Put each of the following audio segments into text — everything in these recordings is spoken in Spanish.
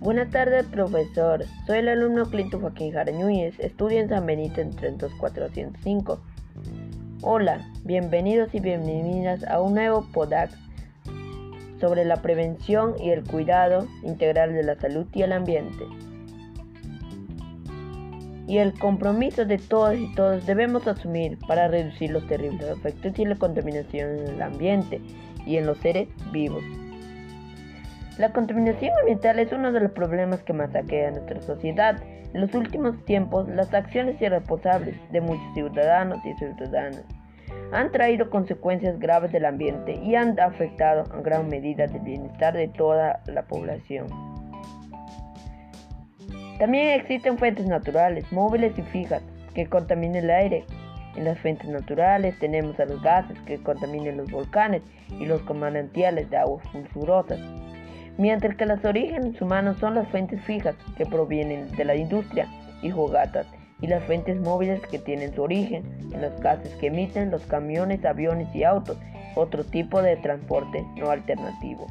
Buenas tardes, profesor. Soy el alumno Clinton Joaquín Jarañúñez, estudio en San Benito en 32405. Hola, bienvenidos y bienvenidas a un nuevo PODAX sobre la prevención y el cuidado integral de la salud y el ambiente. Y el compromiso de todos y todos debemos asumir para reducir los terribles efectos y la contaminación en el ambiente y en los seres vivos. La contaminación ambiental es uno de los problemas que más aqueja a nuestra sociedad. En los últimos tiempos, las acciones irresponsables de muchos ciudadanos y ciudadanas han traído consecuencias graves del ambiente y han afectado en gran medida el bienestar de toda la población. También existen fuentes naturales, móviles y fijas, que contaminan el aire. En las fuentes naturales tenemos a los gases que contaminan los volcanes y los manantiales de aguas sulfurosas mientras que los orígenes humanos son las fuentes fijas que provienen de la industria y jugatas y las fuentes móviles que tienen su origen en los gases que emiten los camiones, aviones y autos, otro tipo de transporte no alternativo.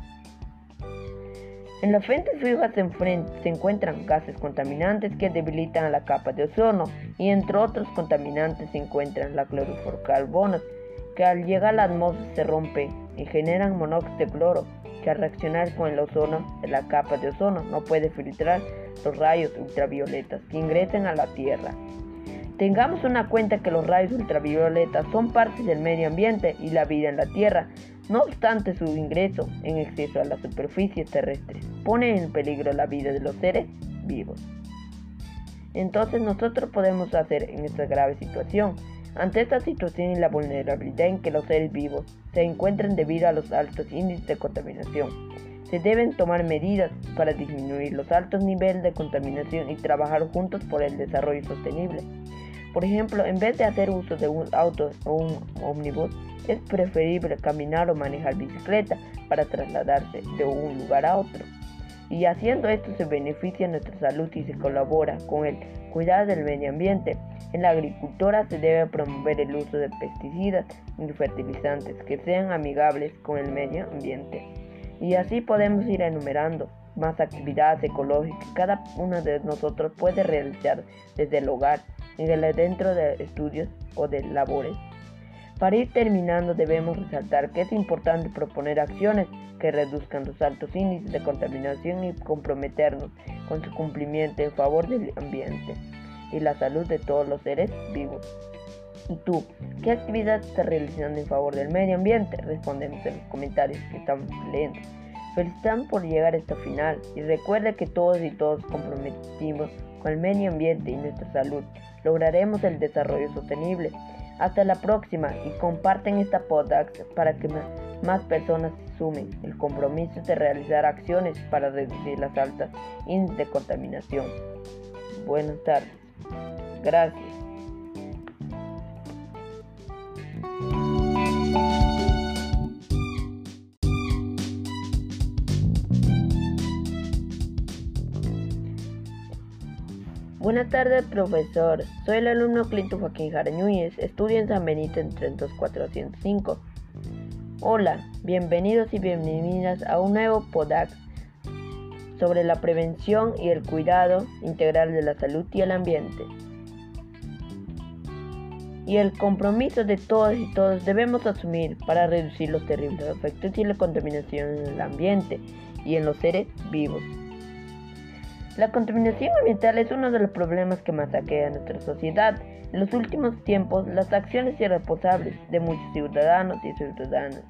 En las fuentes fijas se, encuentran gases contaminantes que debilitan la capa de ozono y entre otros contaminantes se encuentran la clorofluorcarbonos que al llegar a la atmósfera se rompe y generan monóxido de cloro que al reaccionar con el ozono la capa de ozono no puede filtrar los rayos ultravioletas que ingresen a la Tierra. Tengamos una cuenta que los rayos ultravioletas son parte del medio ambiente y la vida en la Tierra, no obstante su ingreso en exceso a la superficie terrestre pone en peligro la vida de los seres vivos. Entonces nosotros podemos hacer en esta grave situación ante esta situación y la vulnerabilidad en que los seres vivos se encuentran debido a los altos índices de contaminación, se deben tomar medidas para disminuir los altos niveles de contaminación y trabajar juntos por el desarrollo sostenible. Por ejemplo, en vez de hacer uso de un auto o un ómnibus, es preferible caminar o manejar bicicleta para trasladarse de un lugar a otro. Y haciendo esto se beneficia nuestra salud y se colabora con el cuidado del medio ambiente. En la agricultura se debe promover el uso de pesticidas y fertilizantes que sean amigables con el medio ambiente. Y así podemos ir enumerando más actividades ecológicas que cada uno de nosotros puede realizar desde el hogar, dentro de estudios o de labores. Para ir terminando debemos resaltar que es importante proponer acciones que reduzcan los altos índices de contaminación y comprometernos con su cumplimiento en favor del ambiente y la salud de todos los seres vivos. ¿Y tú, qué actividad estás realizando en favor del medio ambiente? Respondemos en los comentarios que estamos leyendo. Felicitamos por llegar a esta final y recuerda que todos y todos comprometimos con el medio ambiente y nuestra salud. Lograremos el desarrollo sostenible. Hasta la próxima y comparten esta podcast para que más personas sumen el compromiso de realizar acciones para reducir las altas índices de contaminación. Buenas tardes. Gracias. Buenas tardes, profesor. Soy el alumno Clinton Joaquín Jarañúñez, estudio en San Benito en 32405. Hola, bienvenidos y bienvenidas a un nuevo PODAX sobre la prevención y el cuidado integral de la salud y el ambiente. Y el compromiso de todos y todos debemos asumir para reducir los terribles efectos y la contaminación en el ambiente y en los seres vivos. La contaminación ambiental es uno de los problemas que más aqueja a nuestra sociedad. En los últimos tiempos, las acciones irresponsables de muchos ciudadanos y ciudadanas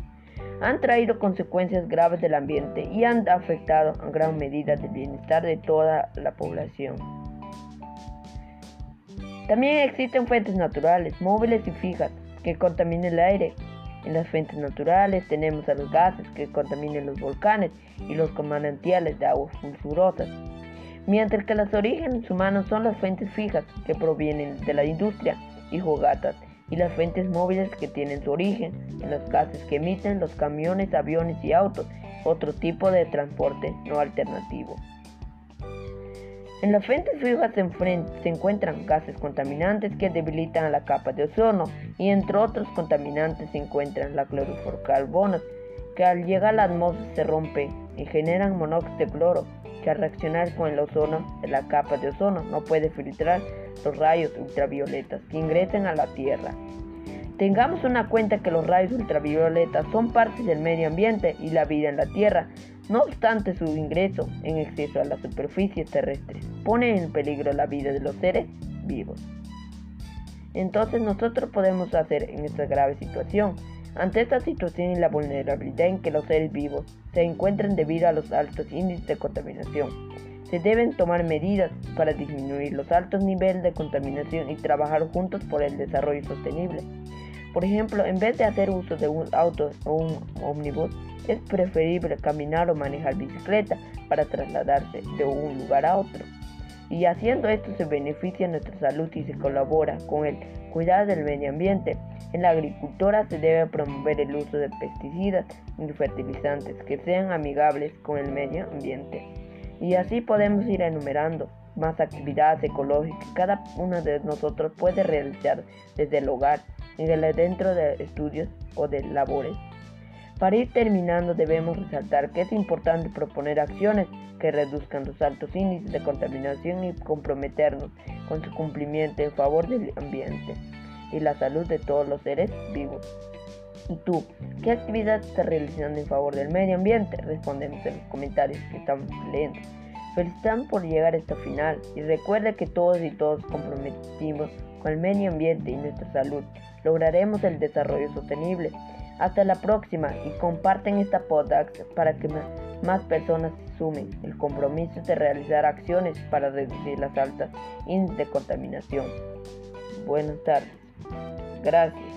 han traído consecuencias graves del ambiente y han afectado en gran medida el bienestar de toda la población. También existen fuentes naturales, móviles y fijas, que contaminan el aire. En las fuentes naturales tenemos a los gases que contaminan los volcanes y los manantiales de aguas sulfurosas, mientras que los orígenes humanos son las fuentes fijas que provienen de la industria y jugatas y las fuentes móviles que tienen su origen en los gases que emiten los camiones, aviones y autos, otro tipo de transporte no alternativo. En las fuentes fijas se, encuentran gases contaminantes que debilitan la capa de ozono y entre otros contaminantes se encuentran la clorofluorcarbonos que al llegar a la atmósfera se rompe y generan monóxido de cloro que al reaccionar con el ozono la capa de ozono no puede filtrar los rayos ultravioletas que ingresen a la Tierra. Tengamos una cuenta que los rayos ultravioletas son parte del medio ambiente y la vida en la Tierra, no obstante su ingreso en exceso a la superficie terrestre pone en peligro la vida de los seres vivos. Entonces nosotros podemos hacer en esta grave situación ante esta situación y la vulnerabilidad en que los seres vivos se encuentran debido a los altos índices de contaminación, se deben tomar medidas para disminuir los altos niveles de contaminación y trabajar juntos por el desarrollo sostenible. Por ejemplo, en vez de hacer uso de un auto o un ómnibus, es preferible caminar o manejar bicicleta para trasladarse de un lugar a otro. Y haciendo esto se beneficia nuestra salud y se colabora con el cuidado del medio ambiente. En la agricultura se debe promover el uso de pesticidas y fertilizantes que sean amigables con el medio ambiente. Y así podemos ir enumerando más actividades ecológicas que cada uno de nosotros puede realizar desde el hogar, dentro de estudios o de labores. Para ir terminando debemos resaltar que es importante proponer acciones que reduzcan los altos índices de contaminación y comprometernos con su cumplimiento en favor del ambiente y la salud de todos los seres vivos. ¿Y tú? ¿Qué actividad estás realizando en favor del medio ambiente? Respondemos en los comentarios que estamos leyendo. Felicitamos por llegar a esta final y recuerda que todos y todos comprometimos con el medio ambiente y nuestra salud. Lograremos el desarrollo sostenible. Hasta la próxima y comparten esta podcast para que más personas sumen el compromiso de realizar acciones para reducir las altas índices de contaminación. Buenas tardes. Gracias.